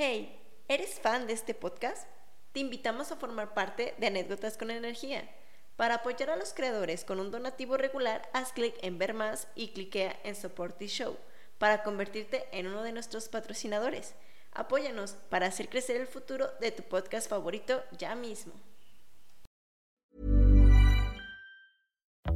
Hey, ¿eres fan de este podcast? Te invitamos a formar parte de Anécdotas con Energía. Para apoyar a los creadores con un donativo regular, haz clic en Ver más y cliquea en Support the Show para convertirte en uno de nuestros patrocinadores. Apóyanos para hacer crecer el futuro de tu podcast favorito ya mismo.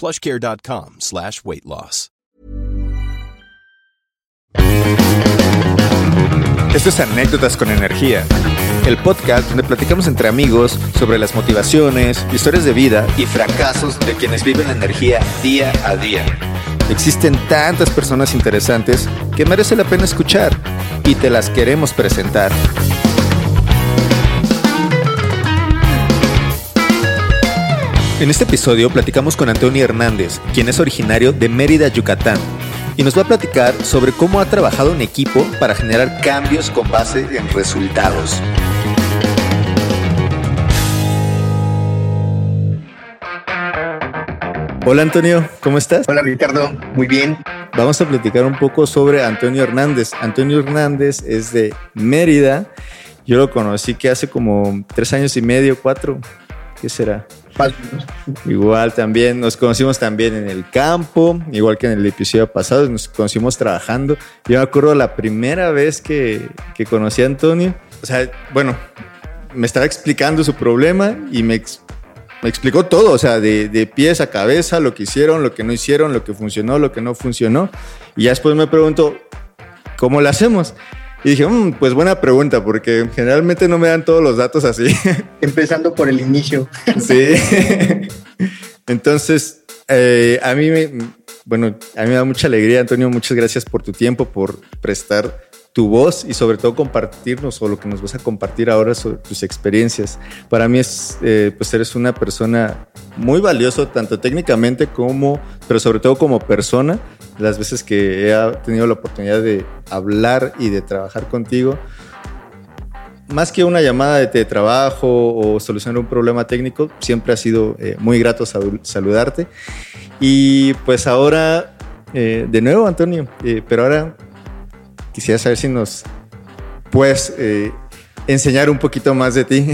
plushcare.com slash weight loss. Esto es Anécdotas con Energía, el podcast donde platicamos entre amigos sobre las motivaciones, historias de vida y fracasos de quienes viven la energía día a día. Existen tantas personas interesantes que merece la pena escuchar y te las queremos presentar. En este episodio platicamos con Antonio Hernández, quien es originario de Mérida, Yucatán, y nos va a platicar sobre cómo ha trabajado en equipo para generar cambios con base en resultados. Hola Antonio, ¿cómo estás? Hola Ricardo, muy bien. Vamos a platicar un poco sobre Antonio Hernández. Antonio Hernández es de Mérida. Yo lo conocí que hace como tres años y medio, cuatro. ¿Qué será? Igual también, nos conocimos también en el campo, igual que en el episodio pasado, nos conocimos trabajando. Yo me acuerdo la primera vez que, que conocí a Antonio, o sea, bueno, me estaba explicando su problema y me, me explicó todo, o sea, de, de, pies a cabeza, lo que hicieron, lo que no hicieron, lo que funcionó, lo que no funcionó. Y ya después me preguntó, ¿cómo lo hacemos? Y dije, mmm, pues buena pregunta, porque generalmente no me dan todos los datos así. Empezando por el inicio. Sí. Entonces, eh, a mí me, bueno, a mí me da mucha alegría, Antonio. Muchas gracias por tu tiempo, por prestar tu voz y sobre todo compartirnos o lo que nos vas a compartir ahora sobre tus experiencias. Para mí es, eh, pues eres una persona muy valioso, tanto técnicamente como, pero sobre todo como persona las veces que he tenido la oportunidad de hablar y de trabajar contigo, más que una llamada de trabajo o solucionar un problema técnico, siempre ha sido eh, muy grato saludarte. Y pues ahora, eh, de nuevo, Antonio, eh, pero ahora quisiera saber si nos puedes enseñar un poquito más de ti.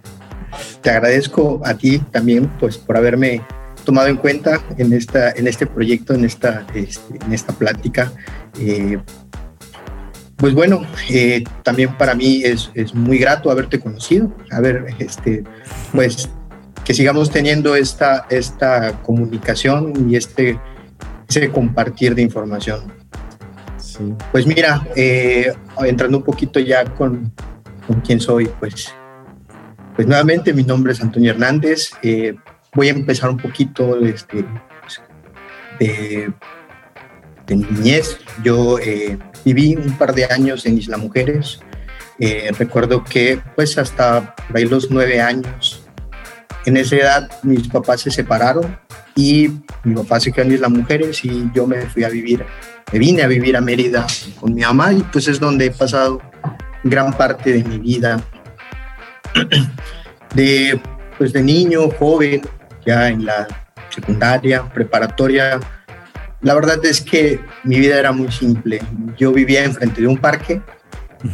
Te agradezco a ti también pues, por haberme tomado en cuenta en, esta, en este proyecto, en esta, este, en esta plática. Eh, pues bueno, eh, también para mí es, es, muy grato haberte conocido, a ver, este, pues que sigamos teniendo esta, esta comunicación y este ese compartir de información. Pues mira, eh, entrando un poquito ya con, con quién soy, pues, pues nuevamente mi nombre es Antonio Hernández, voy a empezar un poquito este, de, de niñez. Yo eh, viví un par de años en Isla Mujeres. Eh, recuerdo que pues hasta ahí los nueve años, en esa edad mis papás se separaron y mi papá se quedó en Isla Mujeres y yo me fui a vivir, me vine a vivir a Mérida con mi mamá y pues es donde he pasado gran parte de mi vida de, pues de niño, joven, ya en la secundaria, preparatoria, la verdad es que mi vida era muy simple. Yo vivía enfrente de un parque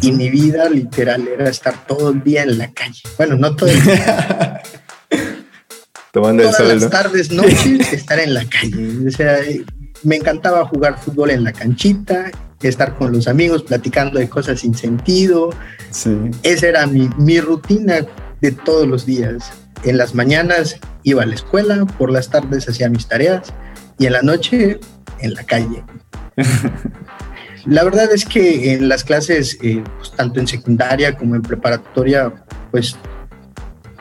y mi vida literal era estar todo el día en la calle. Bueno, no todo el día. Tomando Todas el sol, las ¿no? tardes, noches, estar en la calle. O sea, me encantaba jugar fútbol en la canchita, estar con los amigos platicando de cosas sin sentido. Sí. Esa era mi, mi rutina de todos los días. En las mañanas iba a la escuela, por las tardes hacía mis tareas y en la noche en la calle. La verdad es que en las clases, eh, pues, tanto en secundaria como en preparatoria, pues,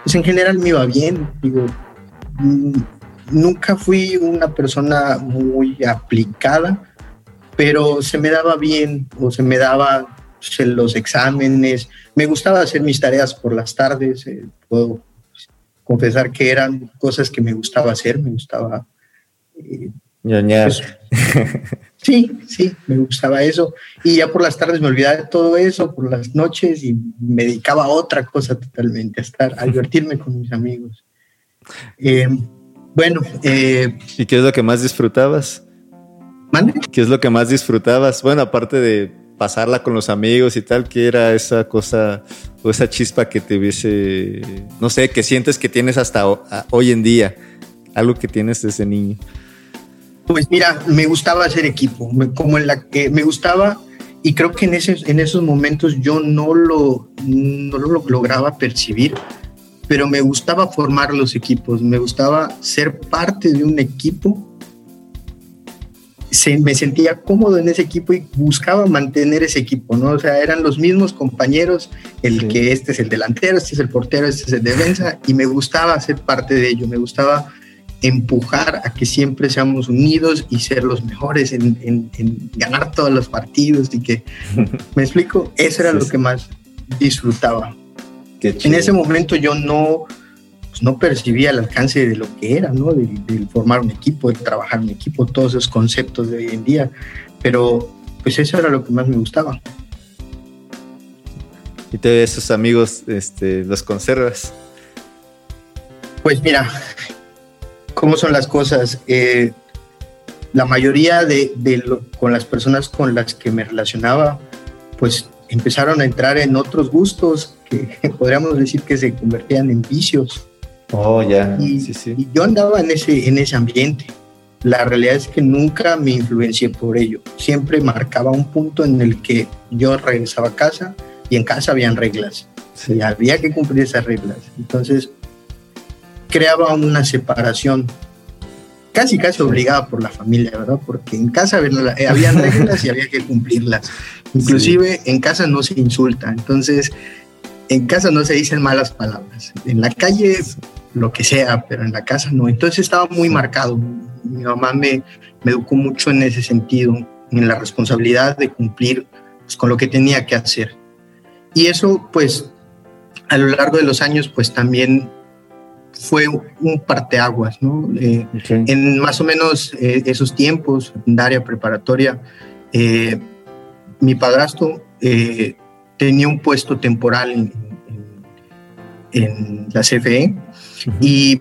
pues en general me iba bien. Digo, mm, nunca fui una persona muy aplicada, pero se me daba bien o se me daba pues, los exámenes. Me gustaba hacer mis tareas por las tardes. eh, puedo confesar que eran cosas que me gustaba hacer, me gustaba eh, pues, sí, sí, me gustaba eso. Y ya por las tardes me olvidaba de todo eso, por las noches, y me dedicaba a otra cosa totalmente, a estar, a divertirme con mis amigos. Eh, bueno, eh, ¿Y qué es lo que más disfrutabas? ¿mande? ¿Qué es lo que más disfrutabas? Bueno, aparte de pasarla con los amigos y tal, ¿qué era esa cosa o esa chispa que te hubiese, no sé, que sientes que tienes hasta hoy en día? Algo que tienes desde niño. Pues mira, me gustaba hacer equipo, como en la que me gustaba, y creo que en, ese, en esos momentos yo no lo, no lo lograba percibir, pero me gustaba formar los equipos, me gustaba ser parte de un equipo. Se, me sentía cómodo en ese equipo y buscaba mantener ese equipo, ¿no? O sea, eran los mismos compañeros, el Sí. que este es el delantero, este es el portero, este es el defensa, y me gustaba ser parte de ello, me gustaba empujar a que siempre seamos unidos y ser los mejores en, en- en ganar todos los partidos y que, ¿me explico? Eso era Sí, lo que más disfrutaba. En ese momento yo no, pues, no percibía el alcance de lo que era, ¿no? De, de formar un equipo, de trabajar en equipo, todos esos conceptos de hoy en día, pero pues eso era lo que más me gustaba. Y te esos amigos, este, los conservas. Pues mira, ¿cómo son las cosas? Eh, la mayoría de, de lo- con las personas con las que me relacionaba, pues empezaron a entrar en otros gustos que podríamos decir que se convertían en vicios. Oh, ya. Y, sí, sí. y yo andaba en ese, en ese ambiente. La realidad es que nunca me influencié por ello. Siempre marcaba un punto en el que yo regresaba a casa y en casa habían reglas Sí. y había que cumplir esas reglas. Entonces, creaba una separación casi casi obligada por la familia, ¿verdad? Porque en casa había, eh, habían reglas y había que cumplirlas. Inclusive en casa no se insulta, entonces en casa no se dicen malas palabras. En la calle lo que sea, pero en la casa no. Entonces estaba muy marcado. Mi mamá me, me educó mucho en ese sentido, en la responsabilidad de cumplir pues, con lo que tenía que hacer. Y eso, pues, a lo largo de los años, pues también fue un parteaguas, ¿no? Eh, Ok. en más o menos eh, esos tiempos, secundaria, preparatoria, eh, mi padrastro eh, tenía un puesto temporal en, en- en la CFE y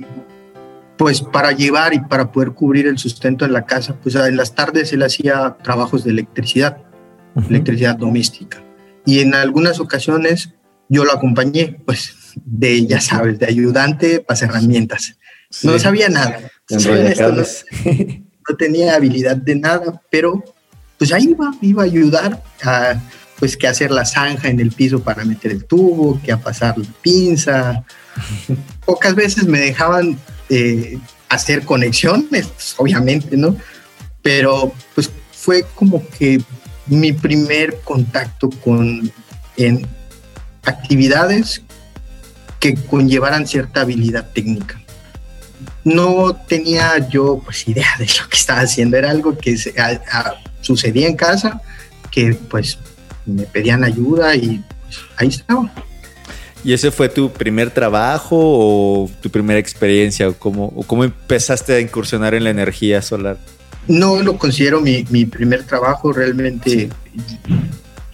pues para llevar y para poder cubrir el sustento en la casa, pues en las tardes él hacía trabajos de electricidad, electricidad doméstica. Y en algunas ocasiones yo lo acompañé, pues de, ya sabes, de ayudante, para herramientas. No Sí. sabía nada. Enrolla Esto no- no tenía habilidad de nada, pero pues ahí iba, iba a ayudar a pues que hacer la zanja en el piso para meter el tubo, que a pasar la pinza. Pocas veces me dejaban eh, hacer conexiones, pues, obviamente, ¿no? Pero pues fue como que mi primer contacto con en actividades que conllevaran cierta habilidad técnica no tenía yo pues idea de lo que estaba haciendo, era algo que se- a- a- sucedía en casa, que pues me pedían ayuda y pues, ahí estaba. ¿Y ese fue tu primer trabajo o tu primera experiencia? ¿O cómo, o cómo empezaste a incursionar en la energía solar? No lo considero mi, mi primer trabajo, realmente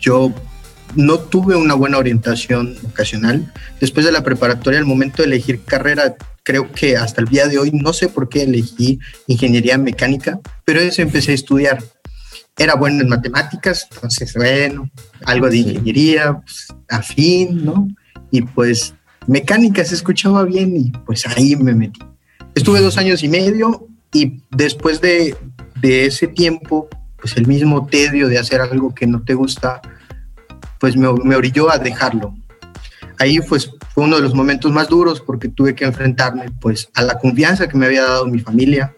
yo no tuve una buena orientación vocacional. Después de la preparatoria, al momento de elegir carrera, creo que hasta el día de hoy no sé por qué elegí ingeniería mecánica, pero eso empecé a estudiar. Era bueno en matemáticas, entonces, bueno, algo de ingeniería, pues, afín, ¿no? Y pues mecánica se escuchaba bien y pues ahí me metí. Estuve dos años y medio y después de, de ese tiempo, pues el mismo tedio de hacer algo que no te gusta, pues me, me orilló a dejarlo. Ahí pues fue uno de los momentos más duros porque tuve que enfrentarme pues a la confianza que me había dado mi familia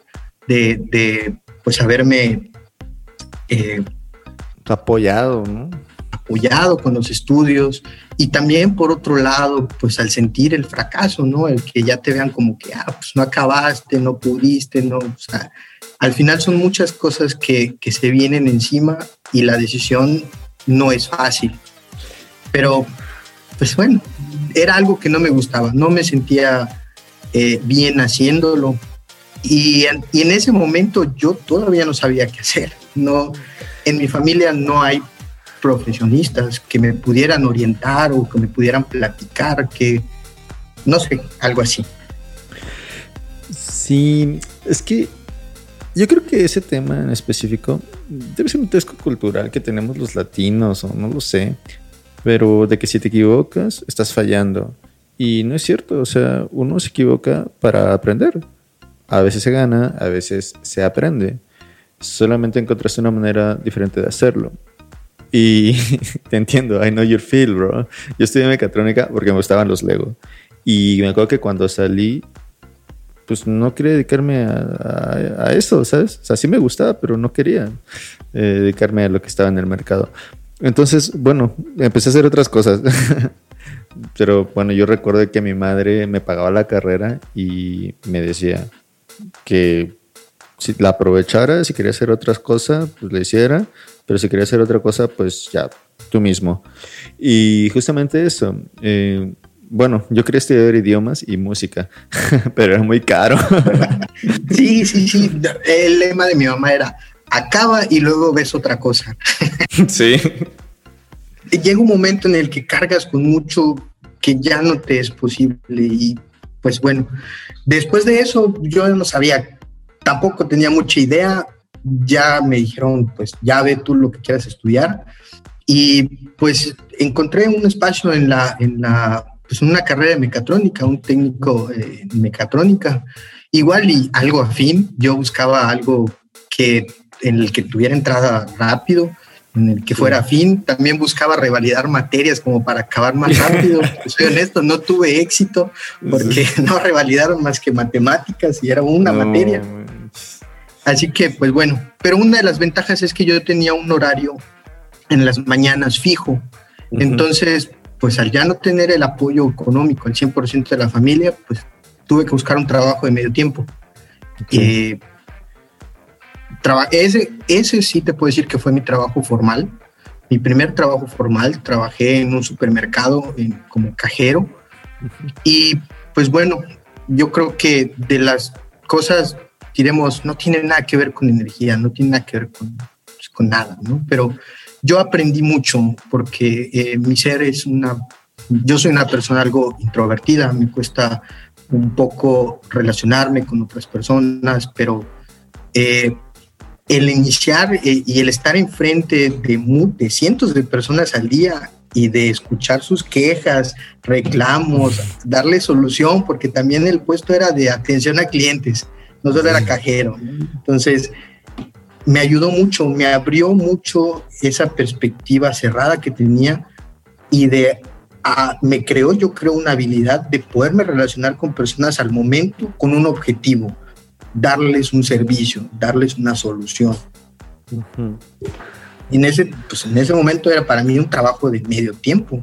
de, de pues haberme eh, apoyado, ¿no? apoyado con los estudios y también por otro lado, pues al sentir el fracaso, ¿no? El que ya te vean como que, ah, pues no acabaste, no pudiste, no, o sea, al final son muchas cosas que, que se vienen encima y la decisión no es fácil. Pero, pues bueno, era algo que no me gustaba, no me sentía eh, bien haciéndolo. Y en, y en, ese momento yo todavía no sabía qué hacer. No, en mi familia no hay profesionistas que me pudieran orientar o que me pudieran platicar, que no sé, algo así. Sí, es que yo creo que ese tema en específico debe ser un tesco cultural que tenemos los latinos o no lo sé, pero de que si te equivocas estás fallando. Y no es cierto, o sea, uno se equivoca para aprender. A veces se gana, a veces se aprende. Solamente encontraste una manera diferente de hacerlo. Y te entiendo, I know your feel, bro. Yo estudié mecatrónica porque me gustaban los Lego. Y me acuerdo que cuando salí, pues no quería dedicarme a, a, eso, ¿sabes? O sea, sí me gustaba, pero no quería eh, dedicarme a lo que estaba en el mercado. Entonces, bueno, empecé a hacer otras cosas. pero bueno, yo recuerdo que mi madre me pagaba la carrera y me decía que si la aprovechara, si quería hacer otras cosas, pues le hiciera, pero si quería hacer otra cosa, pues ya, tú mismo. Y justamente eso, eh, bueno, yo quería estudiar idiomas y música, pero era muy caro. sí, sí, sí. El lema de mi mamá era acaba y luego ves otra cosa. sí. Llega un momento en el que cargas con mucho que ya no te es posible y pues bueno, después de eso yo no sabía, tampoco tenía mucha idea, ya me dijeron pues ya ve tú lo que quieras estudiar. Y pues encontré un espacio en la, en la pues una carrera de mecatrónica, un técnico eh, mecatrónica, igual y algo afín, yo buscaba algo que en el que tuviera entrada rápido, en el que fuera afín, también buscaba revalidar materias como para acabar más rápido, soy honesto, no tuve éxito porque no revalidaron más que matemáticas y era una no. materia. Así que, pues bueno, pero una de las ventajas es que yo tenía un horario en las mañanas fijo. Entonces, pues al ya no tener el apoyo económico al 100% de la familia, pues tuve que buscar un trabajo de medio tiempo. Okay. Eh, ese, ese sí te puedo decir que fue mi trabajo formal. Mi primer trabajo formal, trabajé en un supermercado en, como cajero. Uh -huh. Y pues bueno, yo creo que de las cosas, diremos, no tiene nada que ver con energía, no tiene nada que ver con, pues, con nada, ¿no? Pero yo aprendí mucho porque eh, mi ser es una, yo soy una persona algo introvertida, me cuesta un poco relacionarme con otras personas, pero eh, el iniciar eh, y el estar enfrente de, de cientos de personas al día y de escuchar sus quejas, reclamos, darle solución, porque también el puesto era de atención a clientes, no solo era cajero. Entonces, me ayudó mucho, me abrió mucho esa perspectiva cerrada que tenía y de a, me creó, yo creo, una habilidad de poderme relacionar con personas al momento con un objetivo, darles un servicio, darles una solución. Uh -huh. En ese, pues en ese momento era para mí un trabajo de medio tiempo.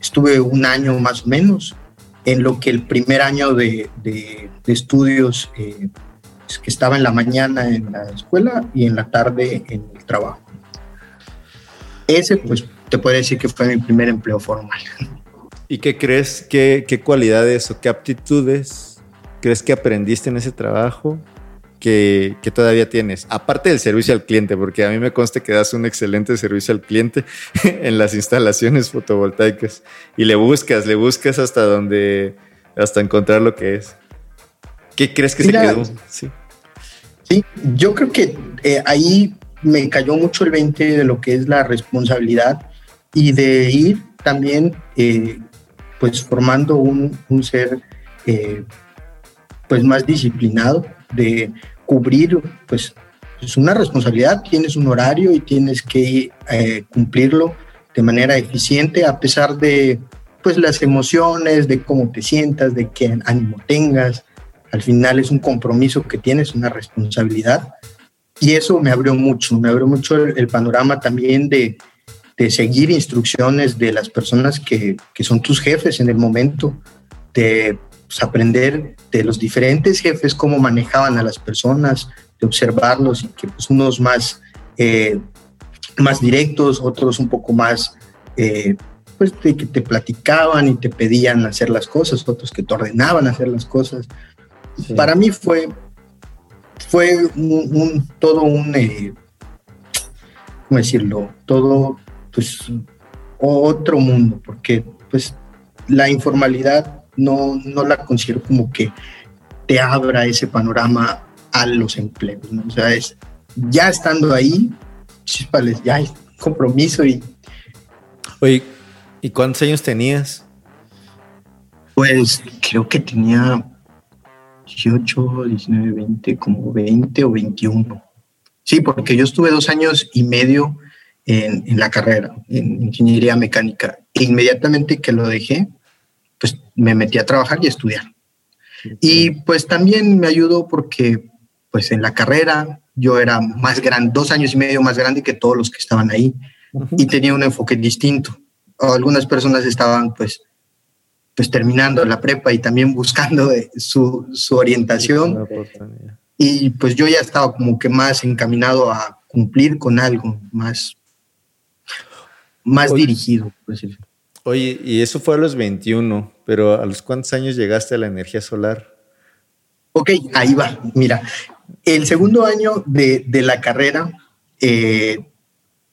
Estuve un año más o menos en lo que el primer año de, de, de estudios eh, que estaba en la mañana en la escuela y en la tarde en el trabajo. Ese, pues, te puedo decir que fue mi primer empleo formal. ¿Y qué crees, qué, qué cualidades o qué aptitudes crees que aprendiste en ese trabajo que, todavía tienes? Aparte del servicio al cliente, porque a mí me consta que das un excelente servicio al cliente en las instalaciones fotovoltaicas y le buscas, le buscas hasta donde, hasta encontrar lo que es. ¿Qué crees que se quedó? Sí. sí, yo creo que eh, ahí me cayó mucho el 20 de lo que es la responsabilidad y de ir también eh, pues formando un, un ser eh, pues más disciplinado de cubrir pues es una responsabilidad, tienes un horario y tienes que eh, cumplirlo de manera eficiente a pesar de pues las emociones, de cómo te sientas, de qué ánimo tengas. Al final es un compromiso que tienes, una responsabilidad. Y eso me abrió mucho, me abrió mucho el, panorama también de, de, seguir instrucciones de las personas que, que, son tus jefes en el momento, de pues, aprender de los diferentes jefes cómo manejaban a las personas, de observarlos y que pues unos más, eh, más directos, otros un poco más, eh, pues de que te platicaban y te pedían hacer las cosas, otros que te ordenaban hacer las cosas. Para mí fue, fue un, todo un, eh, ¿cómo decirlo? Todo, pues, otro mundo, porque pues la informalidad no, no la considero como que te abra ese panorama a los empleos, ¿no? O sea, es ya estando ahí, chispales, ya hay compromiso y... Oye, ¿y cuántos años tenías? Pues creo que tenía 18, 19, 20, como 20 o 21. Sí, porque yo estuve dos años y medio en, en la carrera, en ingeniería mecánica. E inmediatamente que lo dejé, pues me metí a trabajar y a estudiar. Y pues también me ayudó porque pues en la carrera yo era más grande, dos años y medio más grande que todos los que estaban ahí y tenía un enfoque distinto. Algunas personas estaban pues pues terminando la prepa y también buscando su, su orientación. Y pues yo ya estaba como que más encaminado a cumplir con algo más, más dirigido. Pues. Oye, y eso fue a los 21, pero ¿a los cuántos años llegaste a la energía solar? Ok, ahí va. Mira, el segundo año de, la carrera eh,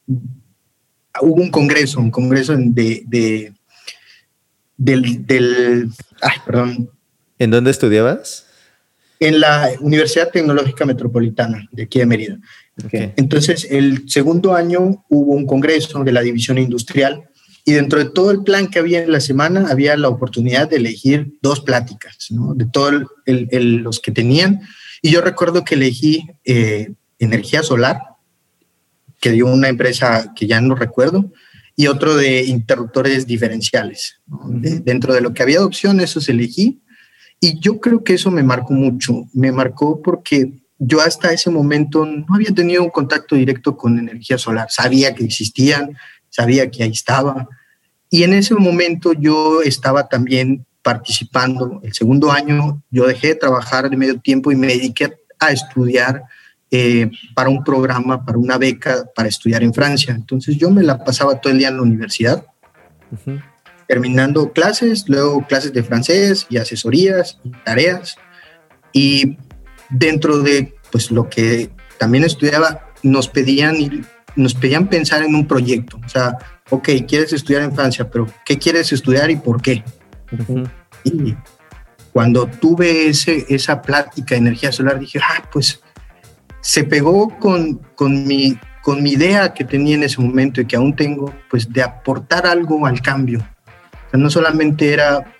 hubo un congreso, un congreso de, de del, del ay, perdón. ¿En dónde estudiabas? En la Universidad Tecnológica Metropolitana de aquí de Mérida. Entonces, el segundo año hubo un congreso de la división industrial y dentro de todo el plan que había en la semana, había la oportunidad de elegir dos pláticas, ¿no? De todos los que tenían. Y yo recuerdo que elegí eh, energía solar, que dio una empresa que ya no recuerdo, y otro de interruptores diferenciales. dentro de lo que había de opciones, esos elegí. Y yo creo que eso me marcó mucho. Me marcó porque yo hasta ese momento no había tenido un contacto directo con energía solar. Sabía que existían, sabía que ahí estaba. Y en ese momento yo estaba también participando. El segundo año yo dejé de trabajar de medio tiempo y me dediqué a estudiar eh, para un programa, para una beca para estudiar en Francia. Entonces yo me la pasaba todo el día en la universidad, terminando clases, luego clases de francés y asesorías y tareas. Y dentro de pues lo que también estudiaba, nos pedían nos pedían pensar en un proyecto. O sea, ok, quieres estudiar en Francia, pero ¿qué quieres estudiar y por qué? Y cuando tuve ese, esa plática de energía solar, dije, ah, pues se pegó con, con, mi, con mi idea que tenía en ese momento y que aún tengo, pues de aportar algo al cambio. O sea, no solamente era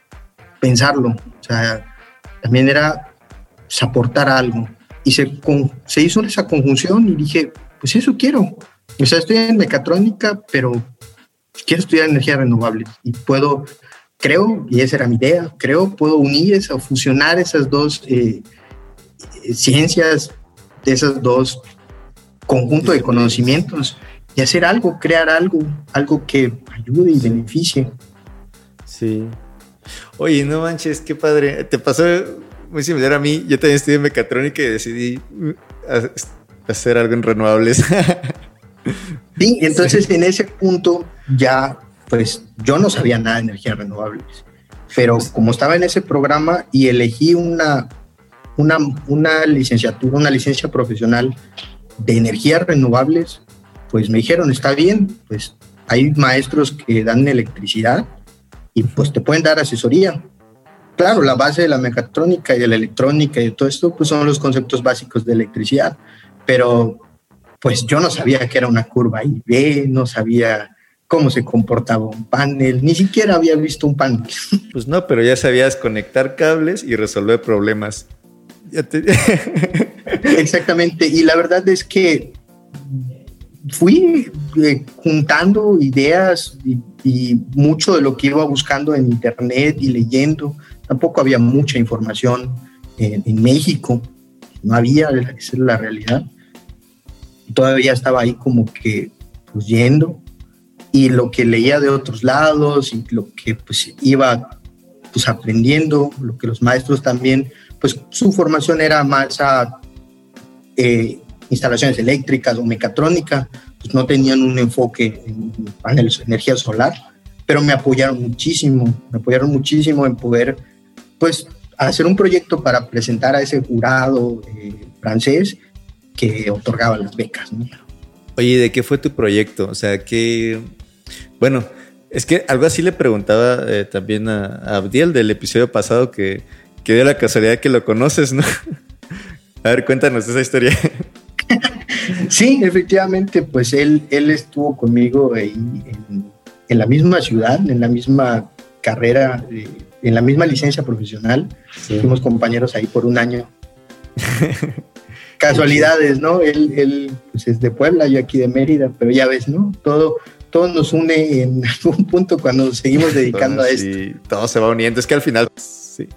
pensarlo, o sea, también era pues, aportar algo. Y se, se hizo esa conjunción y dije, pues eso quiero. O sea, estoy en mecatrónica, pero quiero estudiar energías renovables y puedo, creo, y esa era mi idea, creo, puedo unir o fusionar esas dos eh, ciencias, esos dos conjuntos de conocimientos y hacer algo, crear algo, algo que ayude y beneficie. Sí. Oye, no manches, qué padre. Te pasó muy similar a mí. Yo también estudié mecatrónica y decidí mm, hacer algo en renovables. Sí, entonces en ese punto ya, pues yo no sabía nada de energías renovables, pero como estaba en ese programa y elegí una, una, una licenciatura, una licencia profesional de energías renovables, pues me dijeron, está bien, pues hay maestros que dan electricidad y pues te pueden dar asesoría. Claro, la base de la mecatrónica y de la electrónica y de todo esto, pues son los conceptos básicos de electricidad, pero pues yo no sabía que era una curva IV, no sabía cómo se comportaba un panel, ni siquiera había visto un panel. Pues no, pero ya sabías conectar cables y resolver problemas. Exactamente, y la verdad es que fui eh, juntando ideas y, mucho de lo que iba buscando en internet y leyendo. Tampoco había mucha información en, México, no había, esa es la realidad. Todavía estaba ahí como que pues y lo que leía de otros lados y lo que pues iba pues aprendiendo, lo que los maestros también, pues su formación era más a eh, instalaciones eléctricas o mecatrónica, pues no tenían un enfoque en paneles energía solar, pero me apoyaron muchísimo, me apoyaron muchísimo en poder, pues, hacer un proyecto para presentar a ese jurado eh, francés que otorgaba las becas. ¿no? Oye, ¿de qué fue tu proyecto? O sea, que, bueno, es que algo así le preguntaba eh, también a, Abdiel del episodio pasado que, que dio la casualidad que lo conoces, ¿no? a ver, cuéntanos esa historia. sí, efectivamente, pues él, él estuvo conmigo ahí en, la misma ciudad, en la misma carrera, eh, en la misma licencia profesional. Fuimos compañeros ahí por un año. Casualidades, ¿no? Él, él pues es de Puebla, yo aquí de Mérida, pero ya ves, ¿no? Todo, todo nos une en algún punto cuando nos seguimos dedicando a esto. Sí, todo se va uniendo. Es que al final, sí.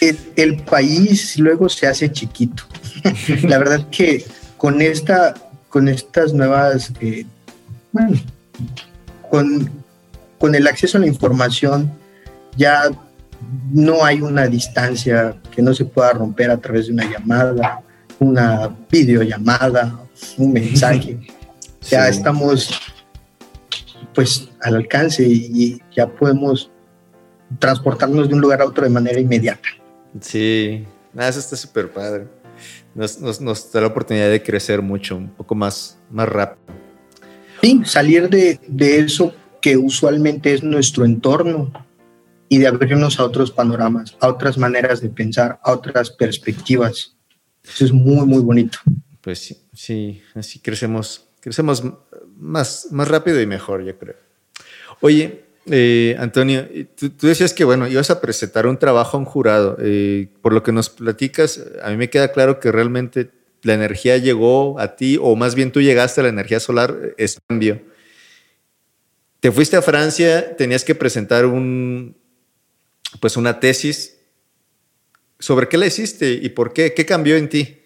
el, el país luego se hace chiquito. la verdad que con, esta, con estas nuevas, eh, bueno, con, con el acceso a la información, ya no hay una distancia que no se pueda romper a través de una llamada, una videollamada, un mensaje. Ya estamos pues al alcance y ya podemos transportarnos de un lugar a otro de manera inmediata. Sí, eso está súper padre nos, da la oportunidad de crecer mucho, un poco más, más rápido. Sí, salir de, de eso que usualmente es nuestro entorno y de abrirnos a otros panoramas, a otras maneras de pensar, a otras perspectivas. Eso es muy, muy bonito. Pues sí, sí así crecemos, crecemos más, más rápido y mejor, yo creo. Oye, eh, Antonio, tú, decías que, bueno, ibas a presentar un trabajo a un jurado. Eh, por lo que nos platicas, a mí me queda claro que realmente la energía llegó a ti, o más bien tú llegaste a la energía solar, es cambio. Te fuiste a Francia, tenías que presentar un, pues una tesis. ¿Sobre qué la hiciste y por qué? ¿Qué cambió en ti?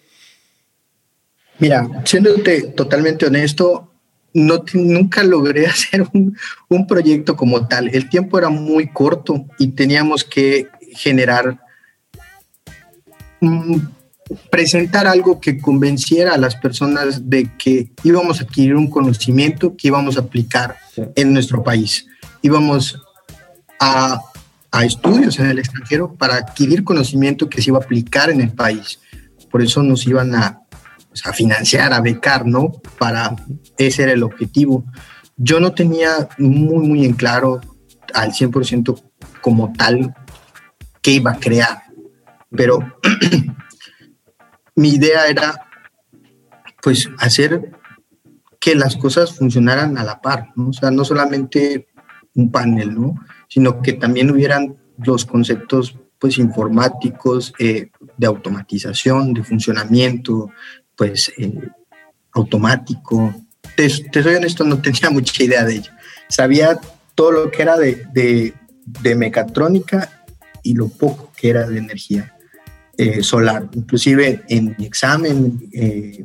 Mira, siéndote totalmente honesto, no, nunca logré hacer un, proyecto como tal. El tiempo era muy corto y teníamos que generar, mm, presentar algo que convenciera a las personas de que íbamos a adquirir un conocimiento que íbamos a aplicar en nuestro país. Íbamos a, a estudios en el extranjero para adquirir conocimiento que se iba a aplicar en el país. Por eso nos iban a, a financiar, a becar, ¿no? Para ese era el objetivo. Yo no tenía muy, muy en claro al 100% como tal qué iba a crear, pero mi idea era pues hacer que las cosas funcionaran a la par, ¿no? O sea, no solamente un panel, ¿no? Sino que también hubieran los conceptos pues informáticos, eh, de automatización, de funcionamiento, pues eh, automático. Te, soy honesto, no tenía mucha idea de ello. Sabía todo lo que era de, de, mecatrónica y lo poco que era de energía eh, solar. Inclusive en mi examen, eh,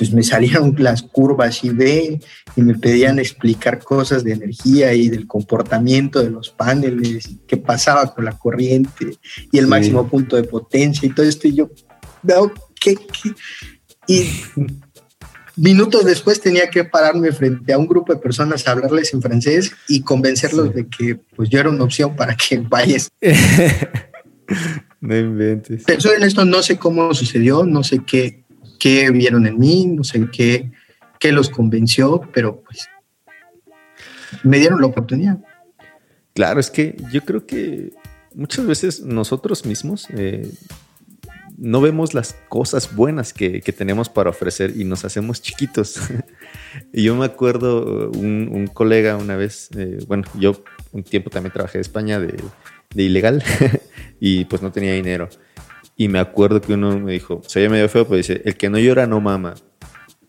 pues me salieron las curvas y ve y me pedían explicar cosas de energía y del comportamiento de los paneles, y qué pasaba con la corriente y el máximo punto de potencia y todo esto. Y yo, ¿qué, qué, y minutos después tenía que pararme frente a un grupo de personas a hablarles en francés y convencerlos de que pues yo era una opción para que vayas. No inventes. Pero soy honesto, no sé cómo sucedió, no sé qué, qué vieron en mí, no sé qué, qué los convenció, pero pues me dieron la oportunidad. Claro, es que yo creo que muchas veces nosotros mismos eh, no vemos las cosas buenas que, tenemos para ofrecer y nos hacemos chiquitos. y yo me acuerdo un, colega una vez, eh, bueno, yo un tiempo también trabajé en España de, ilegal y pues no tenía dinero. Y me acuerdo que uno me dijo, se medio feo, pero dice, el que no llora no mama.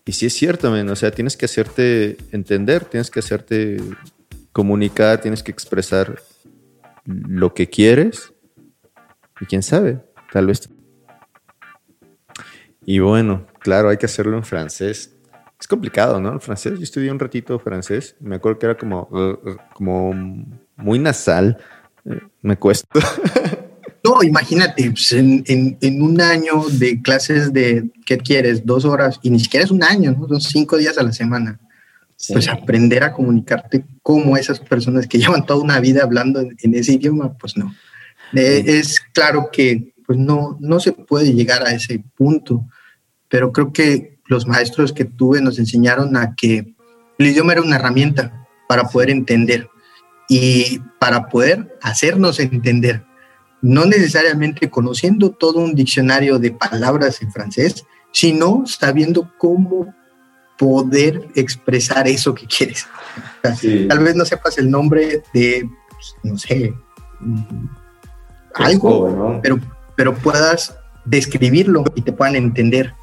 Y sí es cierto, o sea, tienes que hacerte entender, tienes que hacerte comunicar, tienes que expresar lo que quieres. Y quién sabe, tal vez y bueno, claro, hay que hacerlo en francés. Es complicado, ¿no? El francés, yo estudié un ratito francés. Me acuerdo que era como, como muy nasal. Eh, me cuesta. No, imagínate, pues, en, en, un año de clases de, ¿qué quieres? Dos horas, y ni siquiera es un año, ¿no? Son cinco días a la semana. Pues aprender a comunicarte como esas personas que llevan toda una vida hablando en, ese idioma, pues no. Eh, es claro que pues no, no se puede llegar a ese punto. Pero creo que los maestros que tuve nos enseñaron a que el idioma era una herramienta para poder entender y para poder hacernos entender. No necesariamente conociendo todo un diccionario de palabras en francés, sino sabiendo cómo poder expresar eso que quieres. Tal vez no sepas el nombre de, pues, no sé, algo, pero pero puedas describirlo y te puedan entender.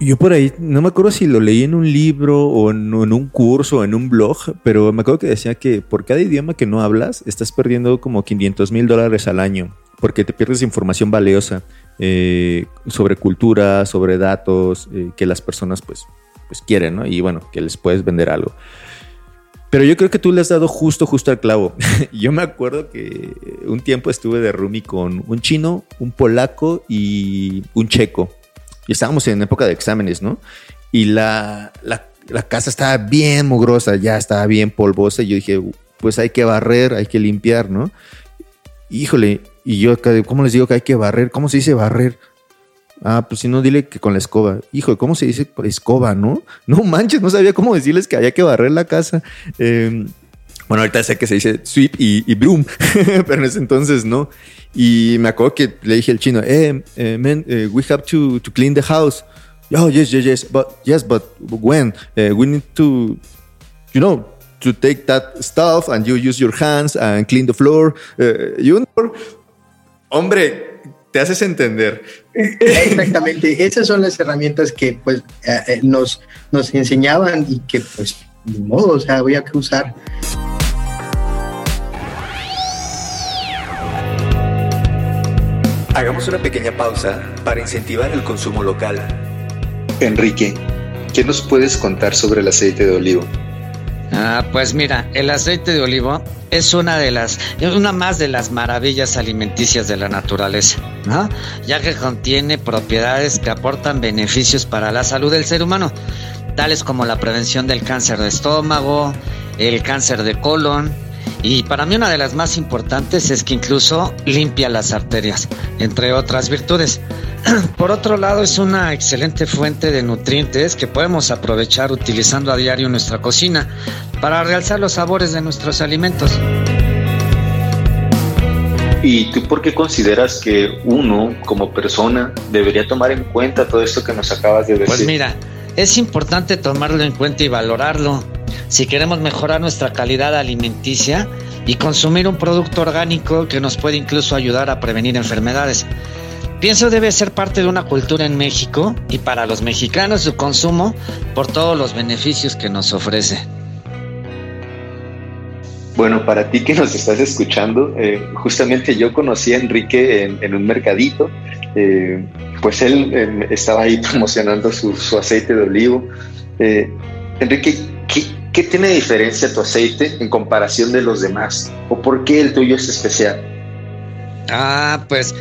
Yo por ahí, no me acuerdo si lo leí en un libro o en, un curso o en un blog, pero me acuerdo que decía que por cada idioma que no hablas, estás perdiendo como 500 mil dólares al año, porque te pierdes información valiosa eh, sobre cultura, sobre datos, eh, que las personas pues, pues quieren, ¿no? Y bueno, que les puedes vender algo. Pero yo creo que tú le has dado justo, justo al clavo. yo me acuerdo que un tiempo estuve de roomie con un chino, un polaco y un checo. Y estábamos en época de exámenes, ¿no? Y la, casa estaba bien mugrosa, ya estaba bien polvosa. Y yo dije, pues hay que barrer, hay que limpiar, ¿no? Híjole, y yo, ¿cómo les digo que hay que barrer? ¿Cómo se dice barrer? Ah, pues si no, dile que con la escoba. Hijo, ¿cómo se dice escoba, no? No manches, no sabía cómo decirles que había que barrer la casa. Em, bueno, ahorita sé que se dice sweep y, broom, pero en ese entonces no. Y me acuerdo que le dije al chino, eh, eh man, eh, we have to, to clean the house. Oh, yes, yes, yes, but yes, but when? Uh, we need to, you know, to take that stuff and you use your hands and clean the floor. Uh, you know, hombre, te haces entender. Exactamente, esas son las herramientas que pues eh, eh, nos, nos enseñaban y que pues de modo, o sea, había que usar. Hagamos una pequeña pausa para incentivar el consumo local. Enrique, ¿qué nos puedes contar sobre el aceite de olivo? Ah, pues mira, el aceite de olivo es una de las, una más de las maravillas alimenticias de la naturaleza, ¿no? Ya que contiene propiedades que aportan beneficios para la salud del ser humano, tales como la prevención del cáncer de estómago, el cáncer de colon, y para mí una de las más importantes es que incluso limpia las arterias, entre otras virtudes. Por otro lado, es una excelente fuente de nutrientes que podemos aprovechar utilizando a diario nuestra cocina para realzar los sabores de nuestros alimentos. ¿Y tú por qué consideras que uno, como persona, debería tomar en cuenta todo esto que nos acabas de decir? Pues mira, es importante tomarlo en cuenta y valorarlo si queremos mejorar nuestra calidad alimenticia y consumir un producto orgánico que nos puede incluso ayudar a prevenir enfermedades. Pienso debe ser parte de una cultura en México y para los mexicanos su consumo por todos los beneficios que nos ofrece. Bueno, para ti que nos estás escuchando, eh, justamente yo conocí a Enrique en, un mercadito, eh, pues él eh, estaba ahí promocionando su, su aceite de olivo. Enrique, ¿qué, ¿Qué tiene diferencia tu aceite en comparación de los demás? ¿O por qué el tuyo es especial? Ah, pues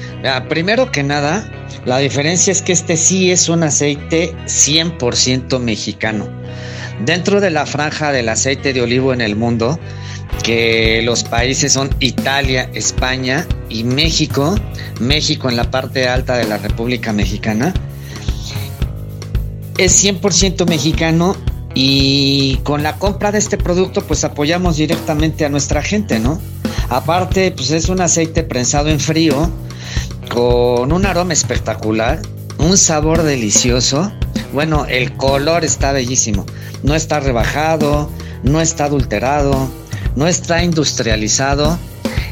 primero que nada, la diferencia es que este sí es un aceite 100% mexicano. Dentro de la franja del aceite de olivo en el mundo, que los países son Italia, España y México, México en la parte alta de la República Mexicana, es 100% mexicano y con la compra de este producto pues apoyamos directamente a nuestra gente, ¿no? Aparte pues es un aceite prensado en frío con un aroma espectacular, un sabor delicioso. Bueno, el color está bellísimo. No está rebajado, no está adulterado, no está industrializado.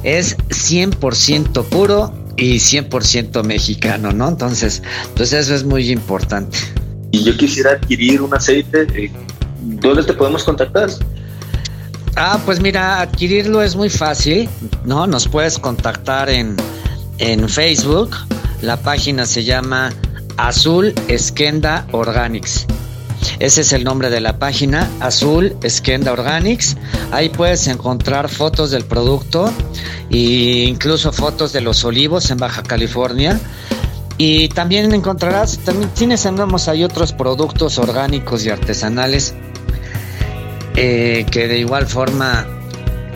Es 100% puro y 100% mexicano, ¿no? Entonces, pues eso es muy importante. Y yo quisiera adquirir un aceite, eh, ¿dónde te podemos contactar? Ah, pues mira, adquirirlo es muy fácil, ¿no? Nos puedes contactar en, en Facebook. La página se llama Azul Esquenda Organics. Ese es el nombre de la página, Azul Esquenda Organics. Ahí puedes encontrar fotos del producto e incluso fotos de los olivos en Baja California. Y también encontrarás, también tienes, tenemos ahí otros productos orgánicos y artesanales eh, que de igual forma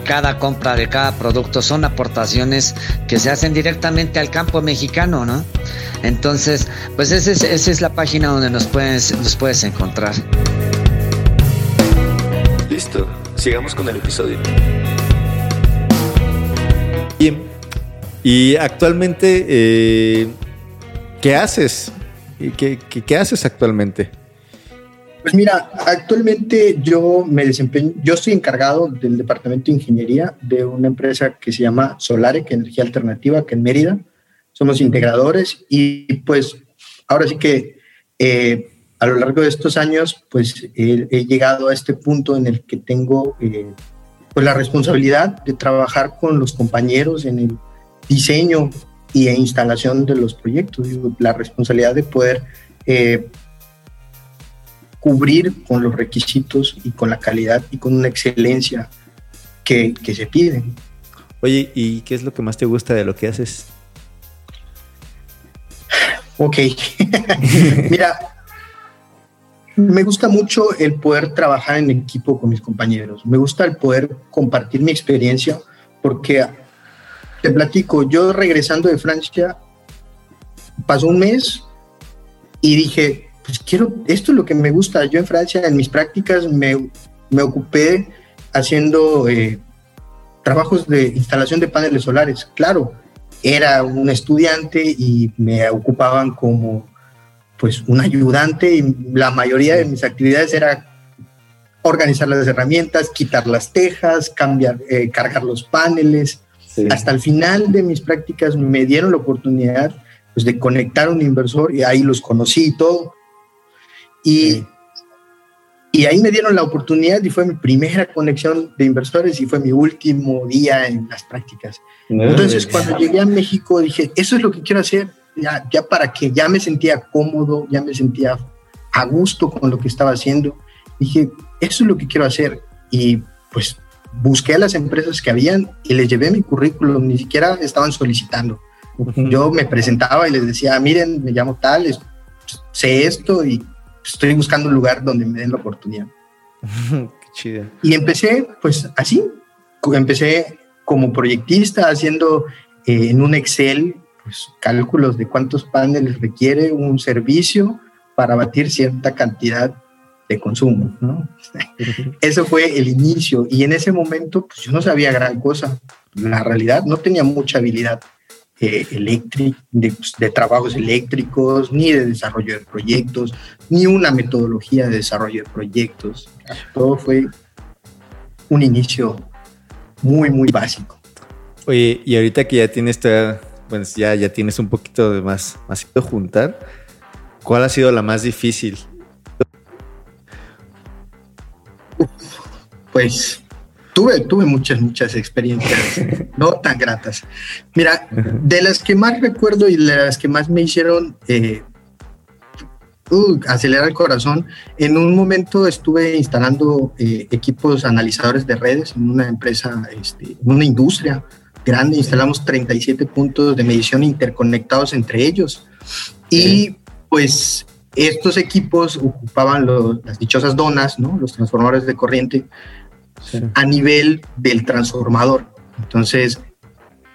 cada compra de cada producto son aportaciones que se hacen directamente al campo mexicano, ¿no? Entonces, pues esa es, esa es la página donde nos puedes, nos puedes encontrar. Listo, sigamos con el episodio. Bien. Y actualmente, eh, ¿qué haces? ¿Qué, qué, qué haces actualmente? Pues mira, actualmente yo me desempeño, yo estoy encargado del departamento de ingeniería de una empresa que se llama Solare, que Energía Alternativa, que en Mérida. Somos integradores y pues ahora sí que eh, a lo largo de estos años pues he, he, llegado a este punto en el que tengo eh, pues la responsabilidad de trabajar con los compañeros en el diseño y e instalación de los proyectos, la responsabilidad de poder eh, cubrir con los requisitos y con la calidad y con una excelencia que, que, se piden. Oye, ¿y qué es lo que más te gusta de lo que haces? Ok, mira, me gusta mucho el poder trabajar en equipo con mis compañeros, me gusta el poder compartir mi experiencia, porque te platico, yo regresando de Francia, pasó un mes y dije, pues quiero, esto es lo que me gusta. Yo en Francia, en mis prácticas, me, me ocupé haciendo eh, trabajos de instalación de paneles solares. Claro, era un estudiante y me ocupaban como pues un ayudante y la mayoría de mis actividades era organizar las herramientas, quitar las tejas, cambiar, eh, cargar los paneles. Sí. Hasta el final de mis prácticas me dieron la oportunidad pues, de conectar a un inversor y ahí los conocí y todo. Y, y ahí me dieron la oportunidad y fue mi primera conexión de inversores y fue mi último día en las prácticas. Entonces, cuando llegué a México, dije, eso es lo que quiero hacer, ya, ya para que ya me sentía cómodo, ya me sentía a gusto con lo que estaba haciendo. Dije, eso es lo que quiero hacer. Y pues busqué a las empresas que habían y les llevé mi currículum, ni siquiera estaban solicitando. Uh -huh. Yo me presentaba y les decía, miren, me llamo tal, sé esto y estoy buscando un lugar donde me den la oportunidad. Qué chido. Y empecé, pues así, empecé como proyectista haciendo eh, en un Excel pues, cálculos de cuántos paneles requiere un servicio para batir cierta cantidad de consumo, ¿no? Eso fue el inicio y en ese momento pues yo no sabía gran cosa. La realidad no tenía mucha habilidad eh, de, pues, de, trabajos eléctricos, ni de desarrollo de proyectos, ni una metodología de desarrollo de proyectos. Todo fue un inicio muy, muy básico. Oye, y ahorita que ya tienes, bueno, ya, ya tienes un poquito de más, más juntar, ¿cuál ha sido la más difícil? Pues tuve, tuve muchas, muchas experiencias no tan gratas. Mira, de las que más recuerdo y de las que más me hicieron eh, uh, acelerar el corazón, en un momento estuve instalando eh, equipos analizadores de redes en una empresa, este, una industria grande, instalamos 37 puntos de medición interconectados entre ellos. Y pues estos equipos ocupaban lo, las dichosas donas, ¿no? los transformadores de corriente, a nivel del transformador. Entonces,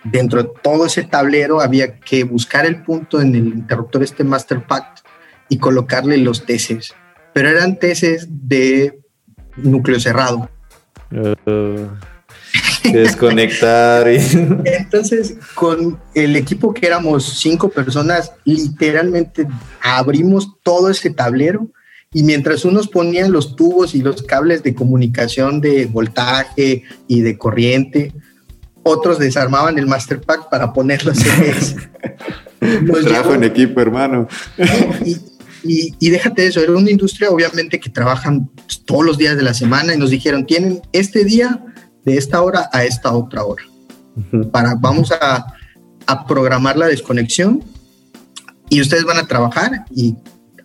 dentro de todo ese tablero había que buscar el punto en el interruptor este Master Pact y colocarle los TCs. Pero eran TCs de núcleo cerrado. Uh, desconectar. Entonces, con el equipo que éramos cinco personas, literalmente abrimos todo ese tablero y mientras unos ponían los tubos y los cables de comunicación de voltaje y de corriente, otros desarmaban el Master Pack para ponerlos en ese. Trabajo en equipo, hermano. Y, y, y, déjate eso, era una industria obviamente que trabajan todos los días de la semana y nos dijeron, tienen este día de esta hora a esta otra hora. Para, vamos a, a, programar la desconexión y ustedes van a trabajar y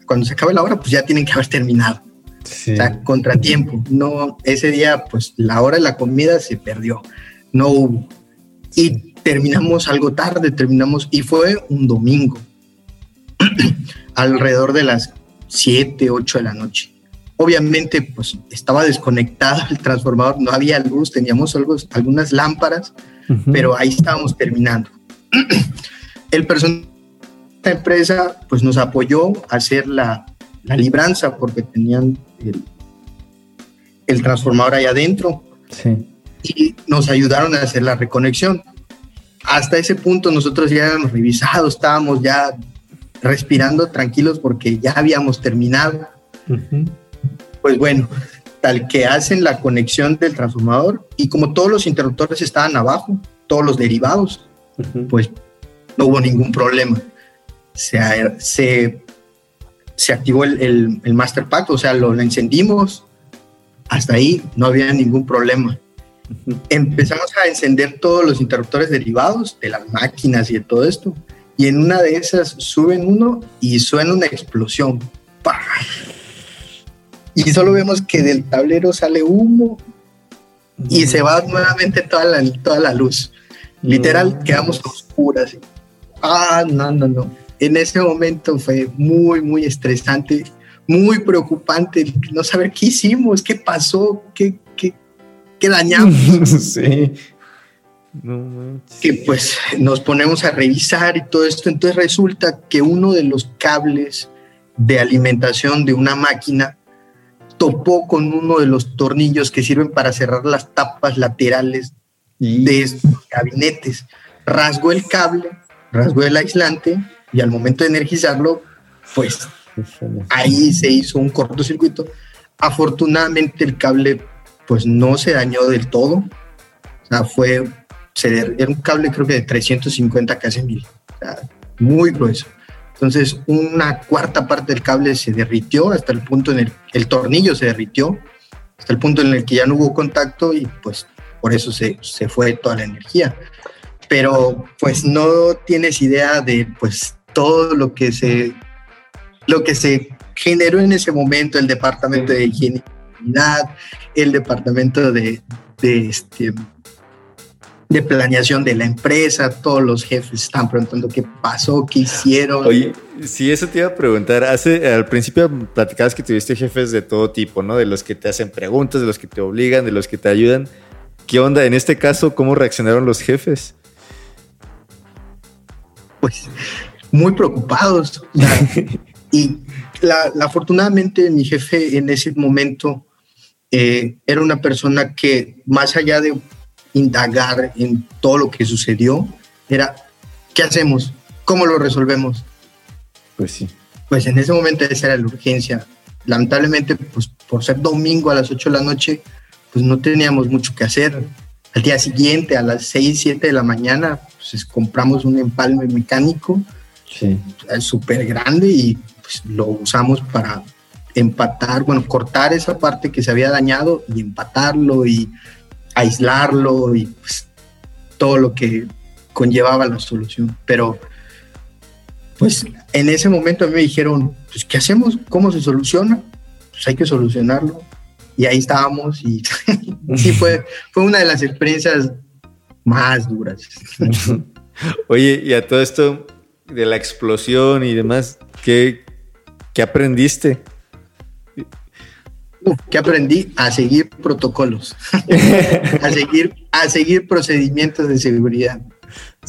cuando se acabe la hora, pues ya tienen que haber terminado. Sí. O sea, contratiempo. No, ese día, pues la hora de la comida se perdió. No hubo. Y terminamos algo tarde, terminamos, y fue un domingo, alrededor de las 7, 8 de la noche. Obviamente, pues estaba desconectado el transformador, no había luz, teníamos algo, algunas lámparas, uh -huh. pero ahí estábamos terminando. el personal de esta empresa, pues nos apoyó a hacer la, la libranza porque tenían el, el transformador ahí adentro. Sí. Y nos ayudaron a hacer la reconexión. Hasta ese punto nosotros ya habíamos revisado, estábamos ya respirando tranquilos porque ya habíamos terminado. Uh -huh. Pues bueno, tal que hacen la conexión del transformador y como todos los interruptores estaban abajo, todos los derivados, uh -huh. pues no hubo ningún problema. Se, se, se activó el, el, el, Master Pack, o sea, lo, lo encendimos, hasta ahí no había ningún problema. Uh -huh. Empezamos a encender todos los interruptores derivados de las máquinas y de todo esto, y en una de esas suben uno y suena una explosión. ¡Pah! Y solo vemos que del tablero sale humo y se va nuevamente toda la, toda la luz. Literal, quedamos oscuras. Ah, no, no, no. En ese momento fue muy, muy estresante, muy preocupante no saber qué hicimos, qué pasó, qué, qué, qué dañamos. sí. No que pues nos ponemos a revisar y todo esto. Entonces resulta que uno de los cables de alimentación de una máquina topó con uno de los tornillos que sirven para cerrar las tapas laterales de estos gabinetes. Rasgó el cable, rasgó el aislante y al momento de energizarlo, pues ahí se hizo un cortocircuito. Afortunadamente el cable pues no se dañó del todo. O sea, fue, se, era un cable creo que de 350 casi mil. O sea, muy grueso. Entonces, una cuarta parte del cable se derritió hasta el punto en el el tornillo se derritió, hasta el punto en el que ya no hubo contacto y pues por eso se, se fue toda la energía. Pero pues no tienes idea de pues todo lo que se, lo que se generó en ese momento, el departamento de higiene el departamento de, de este, de planeación de la empresa, todos los jefes están preguntando qué pasó, qué hicieron. Oye, sí, eso te iba a preguntar. Hace, al principio platicabas que tuviste jefes de todo tipo, ¿no? De los que te hacen preguntas, de los que te obligan, de los que te ayudan. ¿Qué onda? En este caso, ¿cómo reaccionaron los jefes? Pues muy preocupados. y la, la, afortunadamente mi jefe en ese momento eh, era una persona que más allá de indagar en todo lo que sucedió, era, ¿qué hacemos? ¿Cómo lo resolvemos? Pues sí. Pues en ese momento esa era la urgencia. Lamentablemente, pues por ser domingo a las 8 de la noche, pues no teníamos mucho que hacer. Al día siguiente, a las 6, 7 de la mañana, pues compramos un empalme mecánico sí. súper grande y pues, lo usamos para empatar, bueno, cortar esa parte que se había dañado y empatarlo y aislarlo y pues, todo lo que conllevaba la solución. Pero, pues en ese momento a mí me dijeron, pues, ¿qué hacemos? ¿Cómo se soluciona? Pues hay que solucionarlo. Y ahí estábamos y sí fue, fue una de las experiencias más duras. Oye, y a todo esto de la explosión y demás, ¿qué, qué aprendiste? ¿Qué aprendí? A seguir protocolos, a, seguir, a seguir procedimientos de seguridad.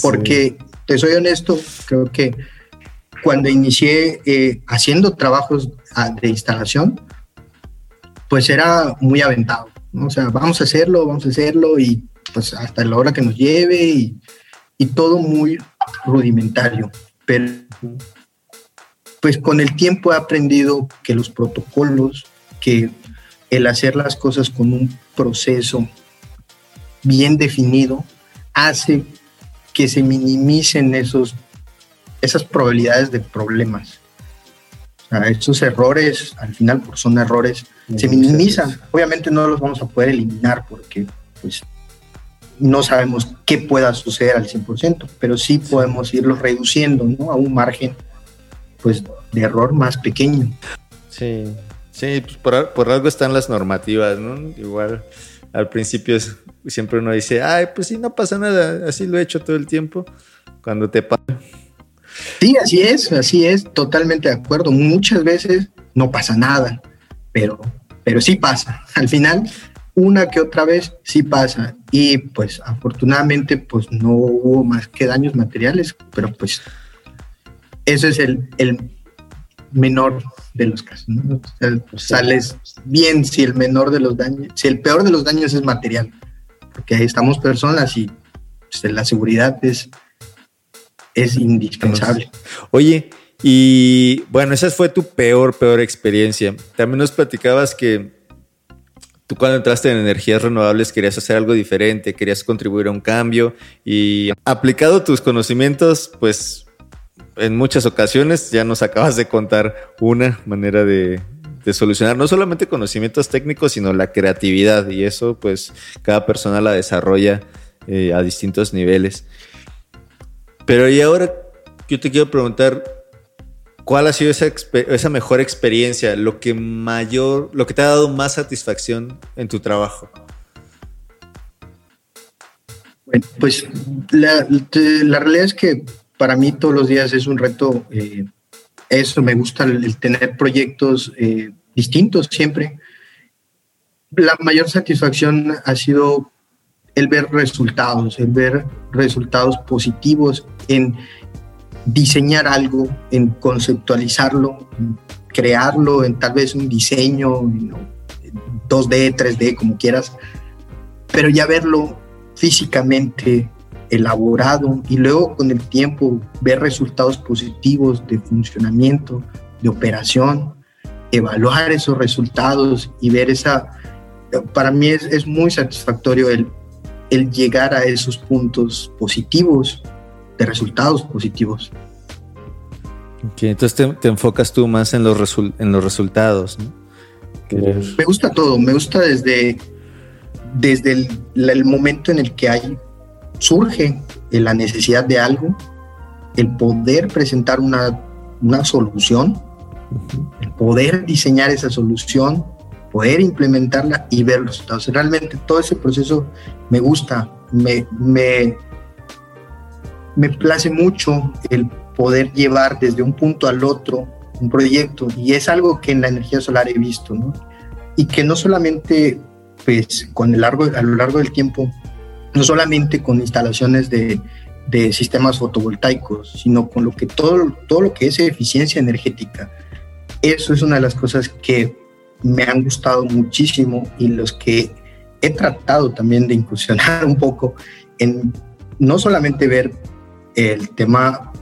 Porque, te soy honesto, creo que cuando inicié eh, haciendo trabajos ah, de instalación, pues era muy aventado. O sea, vamos a hacerlo, vamos a hacerlo y pues hasta la hora que nos lleve y, y todo muy rudimentario. Pero pues con el tiempo he aprendido que los protocolos, que el hacer las cosas con un proceso bien definido, hace que se minimicen esos, esas probabilidades de problemas. O sea, errores, al final, por son errores, se minimizan. Obviamente no los vamos a poder eliminar porque pues, no sabemos qué pueda suceder al 100%, pero sí podemos irlos reduciendo ¿no? a un margen pues, de error más pequeño. Sí, sí, pues por, por algo están las normativas, ¿no? Igual al principio es, siempre uno dice, ay, pues sí, no pasa nada, así lo he hecho todo el tiempo, cuando te pasa. Sí, así es, así es, totalmente de acuerdo. Muchas veces no pasa nada, pero, pero sí pasa. Al final, una que otra vez sí pasa. Y pues afortunadamente, pues no hubo más que daños materiales, pero pues eso es el, el menor de los casos. Sales bien si el menor de los daños, si el peor de los daños es material, porque ahí estamos personas y pues, la seguridad es, es indispensable. Oye, y bueno, esa fue tu peor, peor experiencia. También nos platicabas que tú cuando entraste en energías renovables querías hacer algo diferente, querías contribuir a un cambio y aplicado tus conocimientos, pues en muchas ocasiones ya nos acabas de contar una manera de, solucionar no solamente conocimientos técnicos, sino la creatividad y eso pues cada persona la desarrolla eh, a distintos niveles. Pero y ahora yo te quiero preguntar, ¿cuál ha sido esa, esa mejor experiencia, lo que mayor, lo que te ha dado más satisfacción en tu trabajo? Bueno, pues la, la realidad es que para mí todos los días es un reto. Eh, eso, me gusta el, tener proyectos eh, distintos siempre. La mayor satisfacción ha sido el ver resultados, el ver resultados positivos en diseñar algo, en conceptualizarlo, crearlo, en tal vez un diseño, en 2D, 3D, como quieras, pero ya verlo físicamente elaborado y luego con el tiempo ver resultados positivos de funcionamiento, de operación, evaluar esos resultados y ver esa, para mí es, es muy satisfactorio el, el llegar a esos puntos positivos, de resultados positivos. entonces te, enfocas tú más en los, en los resultados. Me gusta todo, me gusta desde, desde el, el momento en el que hay surge la necesidad de algo, el poder presentar una, solución, el poder diseñar esa solución, poder implementarla y ver los resultados. Realmente todo ese proceso me gusta, me, me, me place mucho el poder llevar desde un punto al otro un proyecto y es algo que en la energía solar he visto, ¿no? Y que no solamente pues con el largo, a lo largo del tiempo no solamente con instalaciones de, sistemas fotovoltaicos, sino con lo que todo, todo lo que es eficiencia energética. Eso es una de las cosas que me han gustado muchísimo y los que he tratado también de incursionar un poco en no solamente ver el tema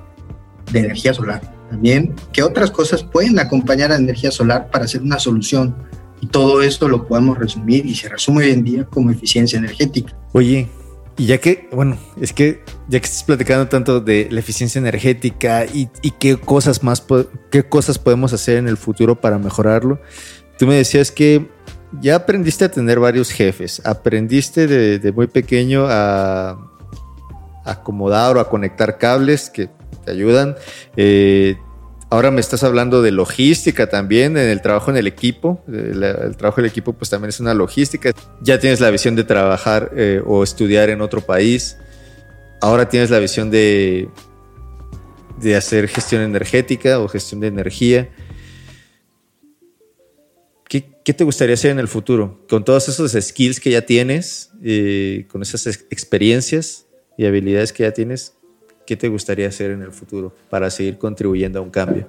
de energía solar, también qué otras cosas pueden acompañar a energía solar para hacer una solución. Y todo esto lo podemos resumir y se resume hoy en día como eficiencia energética. Oye, y ya que, bueno, es que ya que estás platicando tanto de la eficiencia energética y, qué cosas más, qué cosas podemos hacer en el futuro para mejorarlo, tú me decías que ya aprendiste a tener varios jefes, aprendiste de, muy pequeño a, acomodar o a conectar cables que te ayudan. Eh, Ahora me estás hablando de logística también, en el trabajo en el equipo. El, trabajo en el equipo pues también es una logística. Ya tienes la visión de trabajar eh, o estudiar en otro país. Ahora tienes la visión de, de hacer gestión energética o gestión de energía. ¿Qué, ¿qué te gustaría hacer en el futuro? Con todos esos skills que ya tienes, eh, con esas experiencias y habilidades que ya tienes, ¿qué te gustaría hacer en el futuro para seguir contribuyendo a un cambio?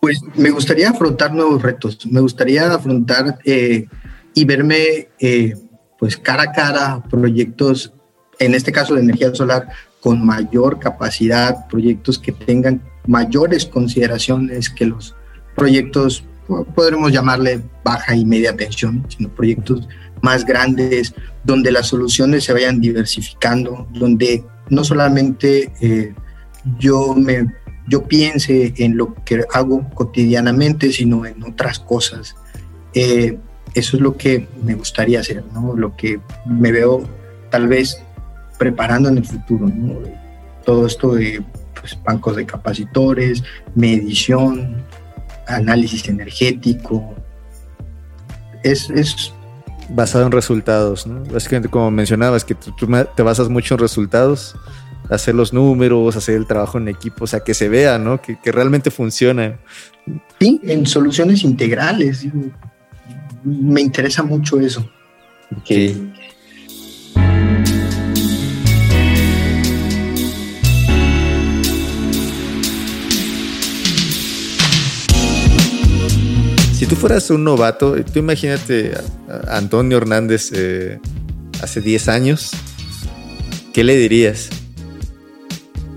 Pues me gustaría afrontar nuevos retos, me gustaría afrontar eh, y verme eh, pues cara a cara proyectos, en este caso de energía solar, con mayor capacidad, proyectos que tengan mayores consideraciones que los proyectos, podremos llamarle baja y media tensión, sino proyectos más grandes, donde las soluciones se vayan diversificando, donde no solamente eh, yo me yo piense en lo que hago cotidianamente, sino en otras cosas. Eh, eso es lo que me gustaría hacer, ¿no? Lo que me veo tal vez preparando en el futuro, Todo esto de pues, bancos de capacitores, medición, análisis energético. Es, es basado en resultados, ¿no? Básicamente, como mencionabas, que tú, te basas mucho en resultados, hacer los números, hacer el trabajo en equipo, o sea, que se vea, ¿no? Que, realmente funciona. Sí, en soluciones integrales. Me interesa mucho eso. Okay. Si tú fueras un novato, tú imagínate a, Antonio Hernández eh, hace 10 años, ¿qué le dirías?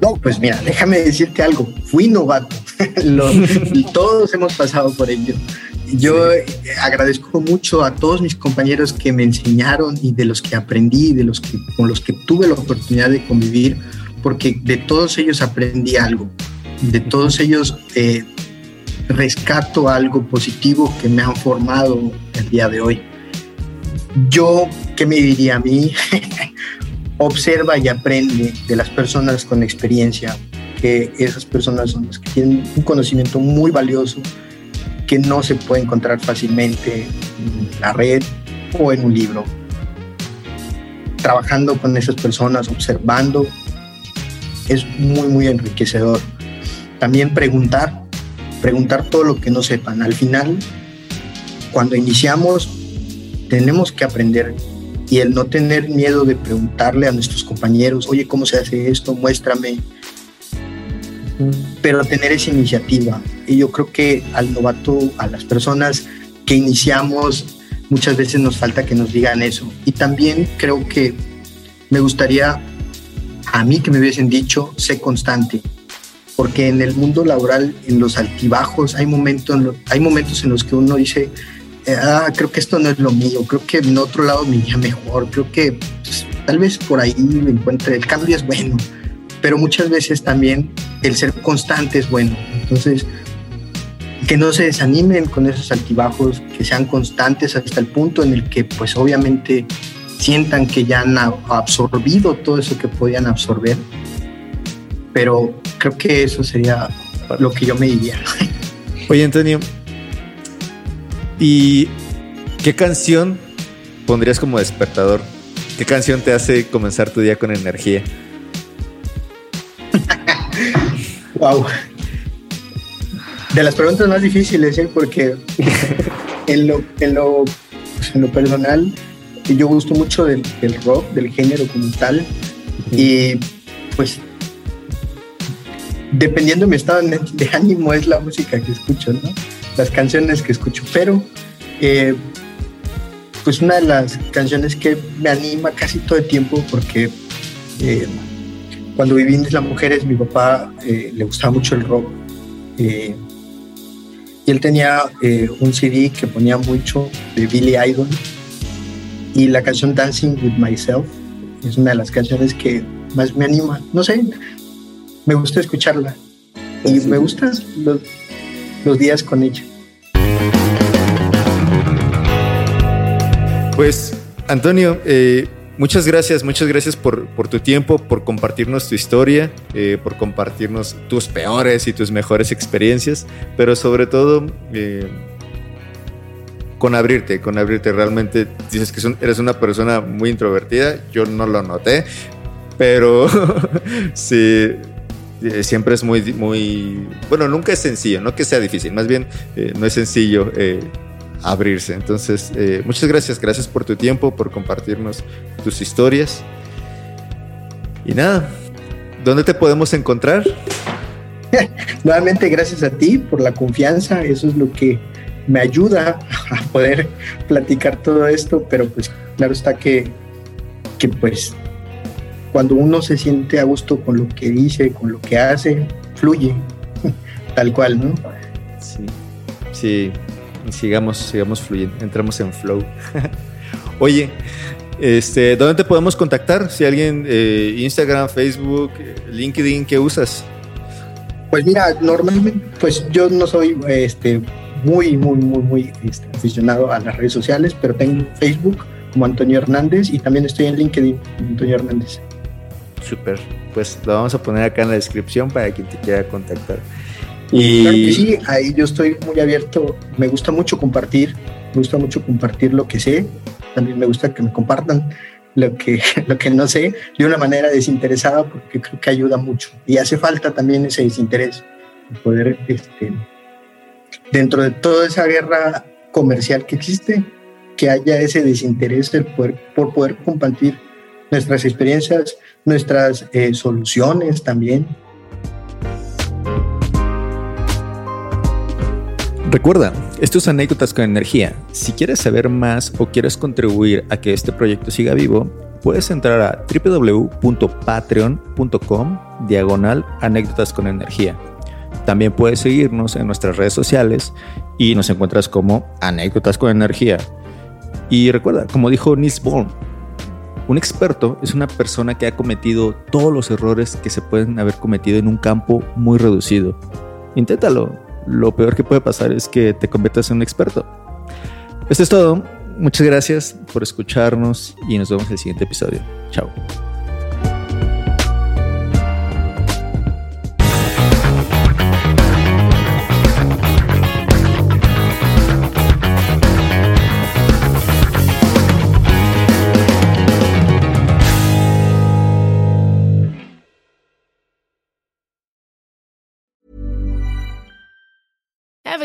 No, pues mira, déjame decirte algo, fui novato, todos hemos pasado por ello. Yo agradezco mucho a todos mis compañeros que me enseñaron y de los que aprendí, de los que con los que tuve la oportunidad de convivir, porque de todos ellos aprendí algo, de todos ellos eh, rescato algo positivo que me han formado el día de hoy. Yo, ¿qué me diría a mí? Observa y aprende de las personas con experiencia, que esas personas son las que tienen un conocimiento muy valioso que no se puede encontrar fácilmente en la red o en un libro. Trabajando con esas personas, observando, es muy, muy enriquecedor. También preguntar, preguntar todo lo que no sepan. Al final, cuando iniciamos, tenemos que aprender y el no tener miedo de preguntarle a nuestros compañeros, oye, ¿cómo se hace esto? Muéstrame. Pero tener esa iniciativa. Y yo creo que al novato, a las personas que iniciamos, muchas veces nos falta que nos digan eso. Y también creo que me gustaría a mí que me hubiesen dicho, sé constante porque en el mundo laboral, en los altibajos, hay momentos, hay momentos en los que uno dice, eh, ah, creo que esto no es lo mío, creo que en otro lado me iría mejor, creo que pues, tal vez por ahí me encuentre, el cambio es bueno, pero muchas veces también el ser constante es bueno. Entonces, que no se desanimen con esos altibajos, que sean constantes hasta el punto en el que pues obviamente sientan que ya han absorbido todo eso que podían absorber pero creo que eso sería lo que yo me diría. Oye, Antonio, ¿y qué canción pondrías como despertador? ¿Qué canción te hace comenzar tu día con energía? wow. De las preguntas más difíciles, ¿eh? porque en lo, en, lo, pues, en lo personal, yo gusto mucho del, del rock, del género como tal, y pues dependiendo de mi estado de ánimo es la música que escucho, ¿no? Las canciones que escucho, pero eh, pues una de las canciones que me anima casi todo el tiempo porque eh, cuando viví en Isla Mujeres mi papá eh, le gustaba mucho el rock y él tenía un CD que ponía mucho de Billy Idol y la canción Dancing with Myself es una de las canciones que más me anima. No sé, me gusta escucharla y me gustan los, días con ella. Pues, Antonio, eh, muchas gracias, muchas gracias por, tu tiempo, por compartirnos tu historia, eh, por compartirnos tus peores y tus mejores experiencias, pero sobre todo eh, con abrirte, con abrirte. Realmente dices que eres una persona muy introvertida, yo no lo noté, pero sí, eh, siempre es muy, muy, bueno, nunca es sencillo, no que sea difícil, más bien eh, no es sencillo eh, abrirse. Entonces, muchas gracias, gracias por tu tiempo, por compartirnos tus historias. Y nada, ¿dónde te podemos encontrar? Nuevamente, gracias a ti por la confianza, eso es lo que me ayuda a poder platicar todo esto, pero pues claro está que, que pues cuando uno se siente a gusto con lo que dice, con lo que hace, fluye, tal cual, ¿no? Sí, sí, sigamos, sigamos fluyendo, entramos en flow. Oye, este, ¿dónde te podemos contactar? Si alguien, eh, Instagram, Facebook, LinkedIn, ¿qué usas? Pues mira, normalmente, pues yo no soy este, muy, muy, muy, muy este, aficionado a las redes sociales, pero tengo Facebook como Antonio Hernández y también estoy en LinkedIn, Antonio Hernández. Súper, pues lo vamos a poner acá en la descripción para quien te quiera contactar. Y claro que sí, ahí yo estoy muy abierto, me gusta mucho compartir, me gusta mucho compartir lo que sé, también me gusta que me compartan lo que, lo que no sé de una manera desinteresada porque creo que ayuda mucho. Y hace falta también ese desinterés, poder, este, dentro de toda esa guerra comercial que existe, que haya ese desinterés poder, por poder compartir nuestras experiencias, nuestras eh, soluciones también. Recuerda, estos anécdotas con energía. Si quieres saber más o quieres contribuir a que este proyecto siga vivo, puedes entrar a www.patreon.com diagonal anécdotas con energía. También puedes seguirnos en nuestras redes sociales y nos encuentras como anécdotas con energía. Y recuerda, como dijo Niels Bohr, un experto es una persona que ha cometido todos los errores que se pueden haber cometido en un campo muy reducido. Inténtalo. Lo peor que puede pasar es que te conviertas en un experto. Esto es todo. Muchas gracias por escucharnos y nos vemos en el siguiente episodio. Chao.